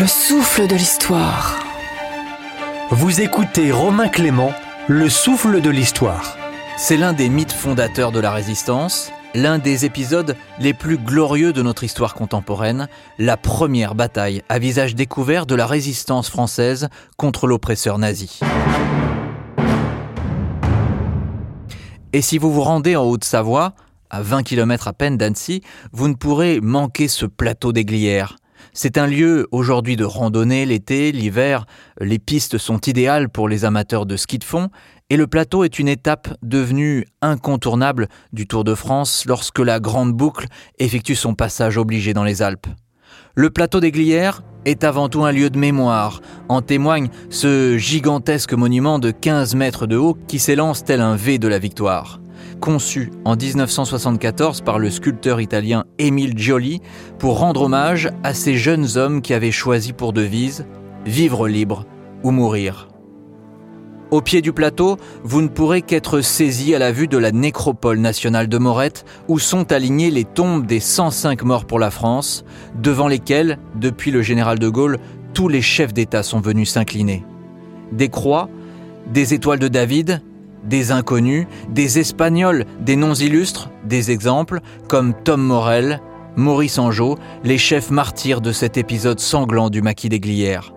Le souffle de l'histoire. Vous écoutez Romain Clément, Le souffle de l'histoire. C'est l'un des mythes fondateurs de la résistance, l'un des épisodes les plus glorieux de notre histoire contemporaine, la première bataille à visage découvert de la résistance française contre l'oppresseur nazi. Et si vous vous rendez en Haute-Savoie, à 20 km à peine d'Annecy, vous ne pourrez manquer ce plateau des Glières. C'est un lieu aujourd'hui de randonnée l'été, l'hiver, les pistes sont idéales pour les amateurs de ski de fond, et le plateau est une étape devenue incontournable du Tour de France lorsque la Grande Boucle effectue son passage obligé dans les Alpes. Le plateau des Glières est avant tout un lieu de mémoire. En témoigne ce gigantesque monument de 15 mètres de haut qui s'élance tel un V de la victoire. Conçu en 1974 par le sculpteur italien Émile Gioli pour rendre hommage à ces jeunes hommes qui avaient choisi pour devise Vivre libre ou mourir. Au pied du plateau, vous ne pourrez qu'être saisi à la vue de la nécropole nationale de Morette, où sont alignées les tombes des 105 morts pour la France, devant lesquelles, depuis le général de Gaulle, tous les chefs d'État sont venus s'incliner. Des croix, des étoiles de David, des inconnus, des Espagnols, des noms illustres, des exemples comme Tom Morel, Maurice Angeau, les chefs martyrs de cet épisode sanglant du maquis des Glières.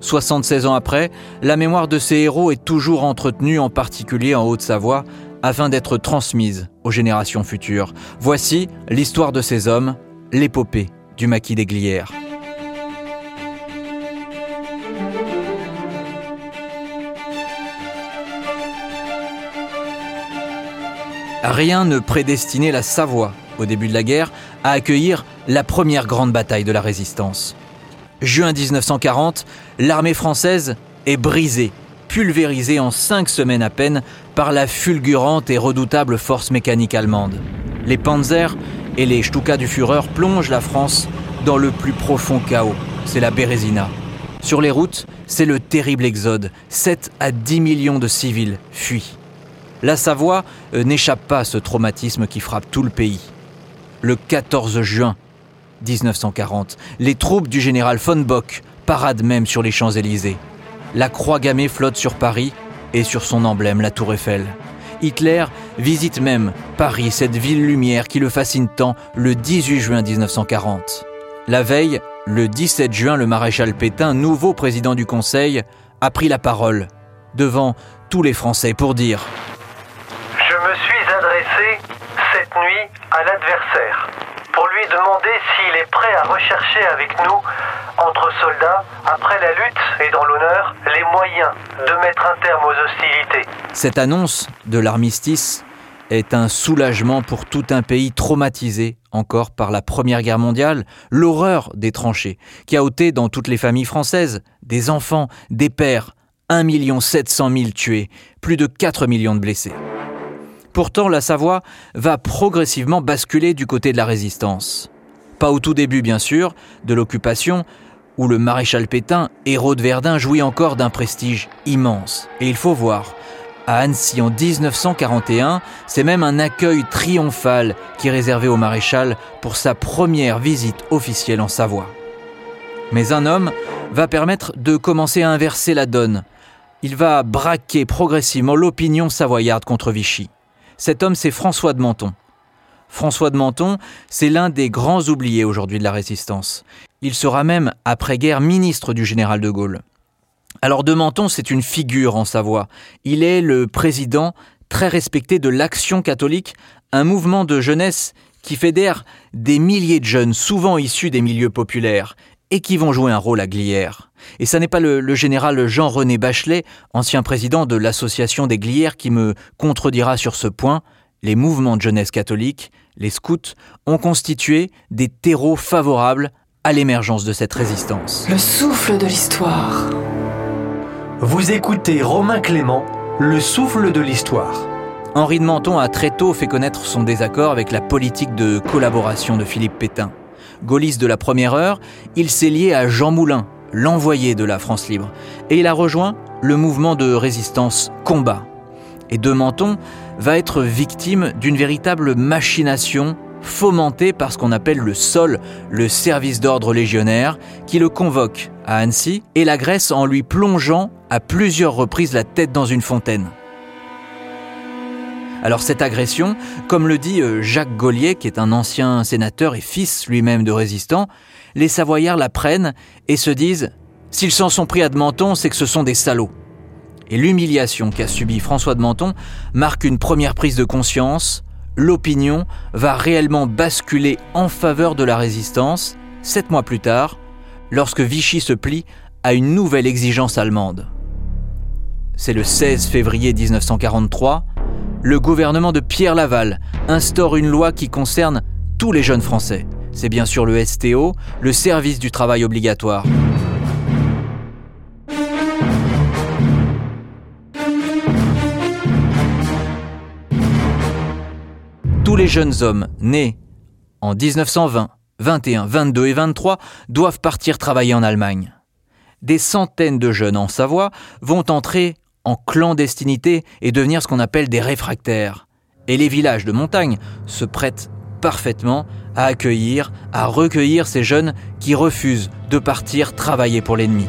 76 ans après, la mémoire de ces héros est toujours entretenue, en particulier en Haute-Savoie, afin d'être transmise aux générations futures. Voici l'histoire de ces hommes, l'épopée du maquis des Glières. Rien ne prédestinait la Savoie, au début de la guerre, à accueillir la première grande bataille de la résistance. Juin 1940, l'armée française est brisée, pulvérisée en cinq semaines à peine par la fulgurante et redoutable force mécanique allemande. Les Panzers et les Stuka du Führer plongent la France dans le plus profond chaos. C'est la Bérésina. Sur les routes, c'est le terrible exode. 7 à 10 millions de civils fuient. La Savoie euh, n'échappe pas à ce traumatisme qui frappe tout le pays. Le 14 juin 1940, les troupes du général von Bock paradent même sur les Champs-Élysées. La croix gammée flotte sur Paris et sur son emblème la tour Eiffel. Hitler visite même Paris, cette ville lumière qui le fascine tant, le 18 juin 1940. La veille, le 17 juin, le maréchal Pétain, nouveau président du Conseil, a pris la parole devant tous les Français pour dire à l'adversaire pour lui demander s'il est prêt à rechercher avec nous, entre soldats, après la lutte et dans l'honneur, les moyens de mettre un terme aux hostilités. Cette annonce de l'armistice est un soulagement pour tout un pays traumatisé encore par la Première Guerre mondiale, l'horreur des tranchées, qui a ôté dans toutes les familles françaises des enfants, des pères, 1 700 000 tués, plus de 4 millions de blessés. Pourtant, la Savoie va progressivement basculer du côté de la résistance. Pas au tout début, bien sûr, de l'occupation, où le maréchal Pétain, héros de Verdun, jouit encore d'un prestige immense. Et il faut voir, à Annecy en 1941, c'est même un accueil triomphal qui est réservé au maréchal pour sa première visite officielle en Savoie. Mais un homme va permettre de commencer à inverser la donne. Il va braquer progressivement l'opinion savoyarde contre Vichy. Cet homme, c'est François de Menton. François de Menton, c'est l'un des grands oubliés aujourd'hui de la résistance. Il sera même, après-guerre, ministre du général de Gaulle. Alors de Menton, c'est une figure en Savoie. Il est le président très respecté de l'Action catholique, un mouvement de jeunesse qui fédère des milliers de jeunes, souvent issus des milieux populaires, et qui vont jouer un rôle à Glières. Et ça n'est pas le, le général Jean-René Bachelet, ancien président de l'association des Glières, qui me contredira sur ce point. Les mouvements de jeunesse catholique, les scouts, ont constitué des terreaux favorables à l'émergence de cette résistance. Le souffle de l'histoire. Vous écoutez Romain Clément, Le souffle de l'histoire. Henri de Menton a très tôt fait connaître son désaccord avec la politique de collaboration de Philippe Pétain. Gaulliste de la première heure, il s'est lié à Jean Moulin, l'envoyé de la France libre, et il a rejoint le mouvement de résistance Combat. Et de Menton va être victime d'une véritable machination fomenté par ce qu'on appelle le SOL, le service d'ordre légionnaire, qui le convoque à Annecy et l'agresse en lui plongeant à plusieurs reprises la tête dans une fontaine. Alors cette agression, comme le dit euh, Jacques Gaulier, qui est un ancien sénateur et fils lui-même de résistant, les Savoyards la prennent et se disent S'ils s'en sont pris à de Menton, c'est que ce sont des salauds. Et l'humiliation qu'a subie François de Menton marque une première prise de conscience. L'opinion va réellement basculer en faveur de la résistance, sept mois plus tard, lorsque Vichy se plie à une nouvelle exigence allemande. C'est le 16 février 1943, le gouvernement de Pierre Laval instaure une loi qui concerne tous les jeunes Français. C'est bien sûr le STO, le service du travail obligatoire. Tous les jeunes hommes nés en 1920, 21, 22 et 23 doivent partir travailler en Allemagne. Des centaines de jeunes en Savoie vont entrer en clandestinité et devenir ce qu'on appelle des réfractaires. Et les villages de montagne se prêtent parfaitement à accueillir, à recueillir ces jeunes qui refusent de partir travailler pour l'ennemi.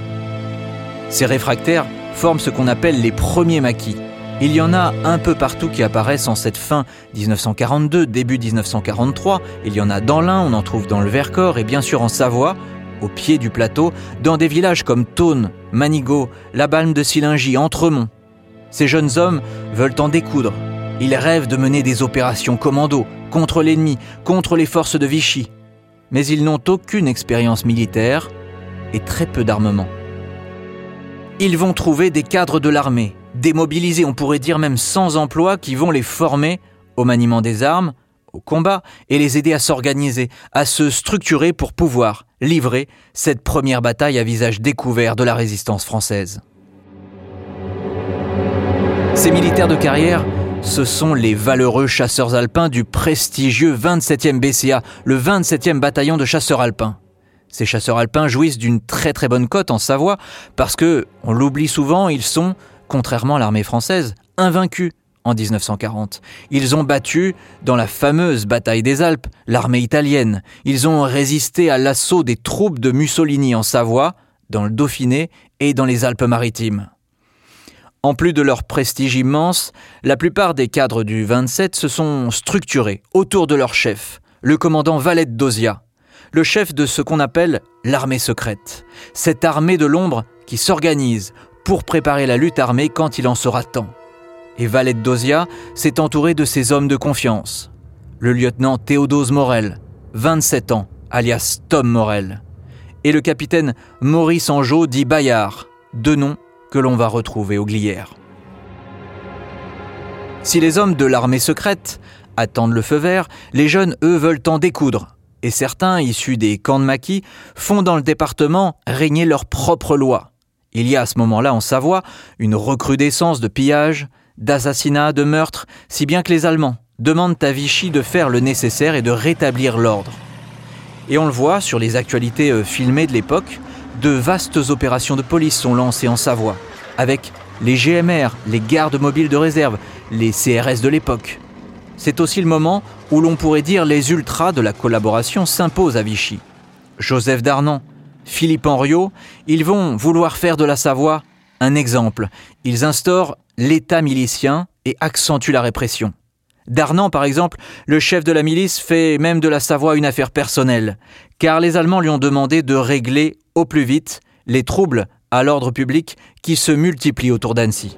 Ces réfractaires forment ce qu'on appelle les premiers maquis. Il y en a un peu partout qui apparaissent en cette fin 1942, début 1943. Il y en a dans l'Ain, on en trouve dans le Vercors et bien sûr en Savoie, au pied du plateau, dans des villages comme Thône, Manigot, La Balme de Silingy, Entremont. Ces jeunes hommes veulent en découdre. Ils rêvent de mener des opérations commando contre l'ennemi, contre les forces de Vichy. Mais ils n'ont aucune expérience militaire et très peu d'armement. Ils vont trouver des cadres de l'armée, démobilisés, on pourrait dire même sans emploi, qui vont les former au maniement des armes, au combat, et les aider à s'organiser, à se structurer pour pouvoir livrer cette première bataille à visage découvert de la résistance française. Ces militaires de carrière, ce sont les valeureux chasseurs alpins du prestigieux 27e BCA, le 27e bataillon de chasseurs alpins. Ces chasseurs alpins jouissent d'une très très bonne cote en Savoie parce que, on l'oublie souvent, ils sont, contrairement à l'armée française, invaincus en 1940. Ils ont battu, dans la fameuse bataille des Alpes, l'armée italienne. Ils ont résisté à l'assaut des troupes de Mussolini en Savoie, dans le Dauphiné et dans les Alpes-Maritimes. En plus de leur prestige immense, la plupart des cadres du 27 se sont structurés autour de leur chef, le commandant Valette d'Ozia, le chef de ce qu'on appelle l'armée secrète, cette armée de l'ombre qui s'organise pour préparer la lutte armée quand il en sera temps et Valette d'Ozia s'est entouré de ses hommes de confiance. Le lieutenant Théodose Morel, 27 ans, alias Tom Morel, et le capitaine Maurice Angeau dit Bayard, deux noms que l'on va retrouver au Glières. Si les hommes de l'armée secrète attendent le feu vert, les jeunes, eux, veulent en découdre, et certains, issus des camps de maquis, font dans le département régner leur propre loi. Il y a à ce moment-là en Savoie une recrudescence de pillages, d'assassinats, de meurtres, si bien que les Allemands demandent à Vichy de faire le nécessaire et de rétablir l'ordre. Et on le voit sur les actualités euh, filmées de l'époque, de vastes opérations de police sont lancées en Savoie, avec les GMR, les gardes mobiles de réserve, les CRS de l'époque. C'est aussi le moment où l'on pourrait dire les ultras de la collaboration s'imposent à Vichy. Joseph Darnan, Philippe Henriot, ils vont vouloir faire de la Savoie un exemple. Ils instaurent l'État milicien et accentue la répression. Darnan, par exemple, le chef de la milice, fait même de la Savoie une affaire personnelle, car les Allemands lui ont demandé de régler au plus vite les troubles à l'ordre public qui se multiplient autour d'Annecy.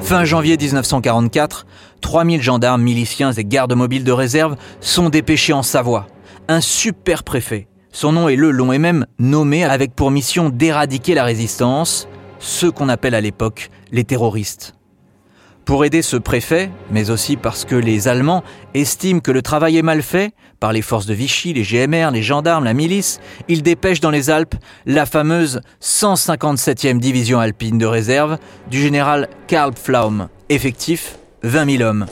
Fin janvier 1944, 3000 gendarmes, miliciens et gardes mobiles de réserve sont dépêchés en Savoie. Un super préfet, son nom est Le Long, est même nommé avec pour mission d'éradiquer la résistance, ceux qu'on appelle à l'époque les terroristes. Pour aider ce préfet, mais aussi parce que les Allemands estiment que le travail est mal fait par les forces de Vichy, les GMR, les gendarmes, la milice, ils dépêchent dans les Alpes la fameuse 157e division alpine de réserve du général Karl Pflaum, effectif 20 000 hommes.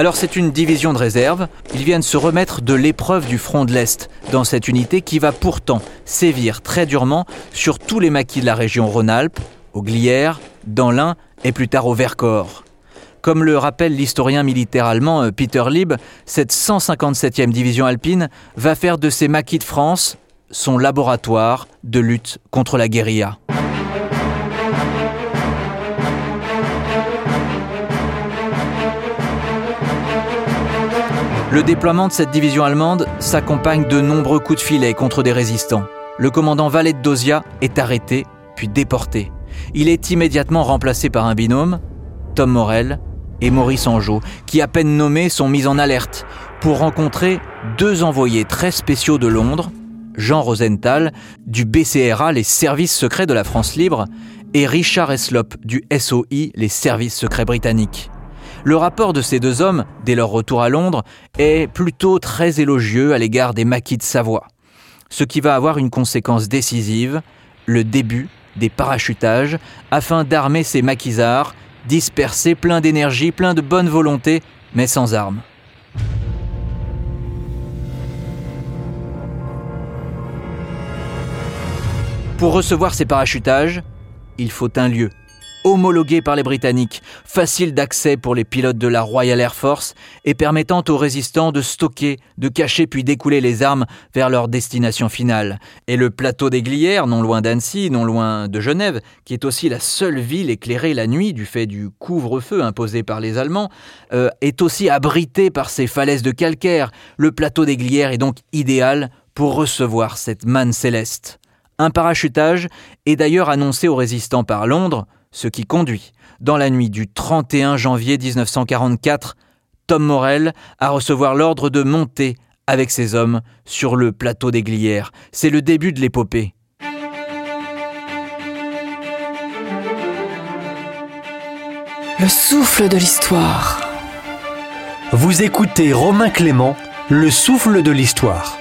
Alors c'est une division de réserve, ils viennent se remettre de l'épreuve du front de l'Est dans cette unité qui va pourtant sévir très durement sur tous les maquis de la région Rhône-Alpes, au Glières, dans l'Ain et plus tard au Vercors. Comme le rappelle l'historien militaire allemand euh, Peter Lieb, cette 157e division alpine va faire de ces maquis de France son laboratoire de lutte contre la guérilla. Le déploiement de cette division allemande s'accompagne de nombreux coups de filet contre des résistants. Le commandant Valet de Dosia est arrêté, puis déporté. Il est immédiatement remplacé par un binôme, Tom Morel et Maurice Angeau, qui à peine nommés sont mis en alerte pour rencontrer deux envoyés très spéciaux de Londres, Jean Rosenthal du BCRA, les services secrets de la France libre, et Richard Eslop du SOI, les services secrets britanniques. Le rapport de ces deux hommes, dès leur retour à Londres, est plutôt très élogieux à l'égard des maquis de Savoie. Ce qui va avoir une conséquence décisive, le début des parachutages, afin d'armer ces maquisards, dispersés, pleins d'énergie, pleins de bonne volonté, mais sans armes. Pour recevoir ces parachutages, il faut un lieu, homologué par les Britanniques, facile d'accès pour les pilotes de la Royal Air Force et permettant aux résistants de stocker, de cacher puis d'écouler les armes vers leur destination finale. Et le plateau des Glières, non loin d'Annecy, non loin de Genève, qui est aussi la seule ville éclairée la nuit du fait du couvre-feu imposé par les Allemands, euh, est aussi abrité par ces falaises de calcaire. Le plateau des Glières est donc idéal pour recevoir cette manne céleste. Un parachutage est d'ailleurs annoncé aux résistants par Londres, ce qui conduit, dans la nuit du 31 janvier 1944, Tom Morel à recevoir l'ordre de monter avec ses hommes sur le plateau des Glières. C'est le début de l'épopée. Le souffle de l'histoire. Vous écoutez Romain Clément, Le souffle de l'histoire.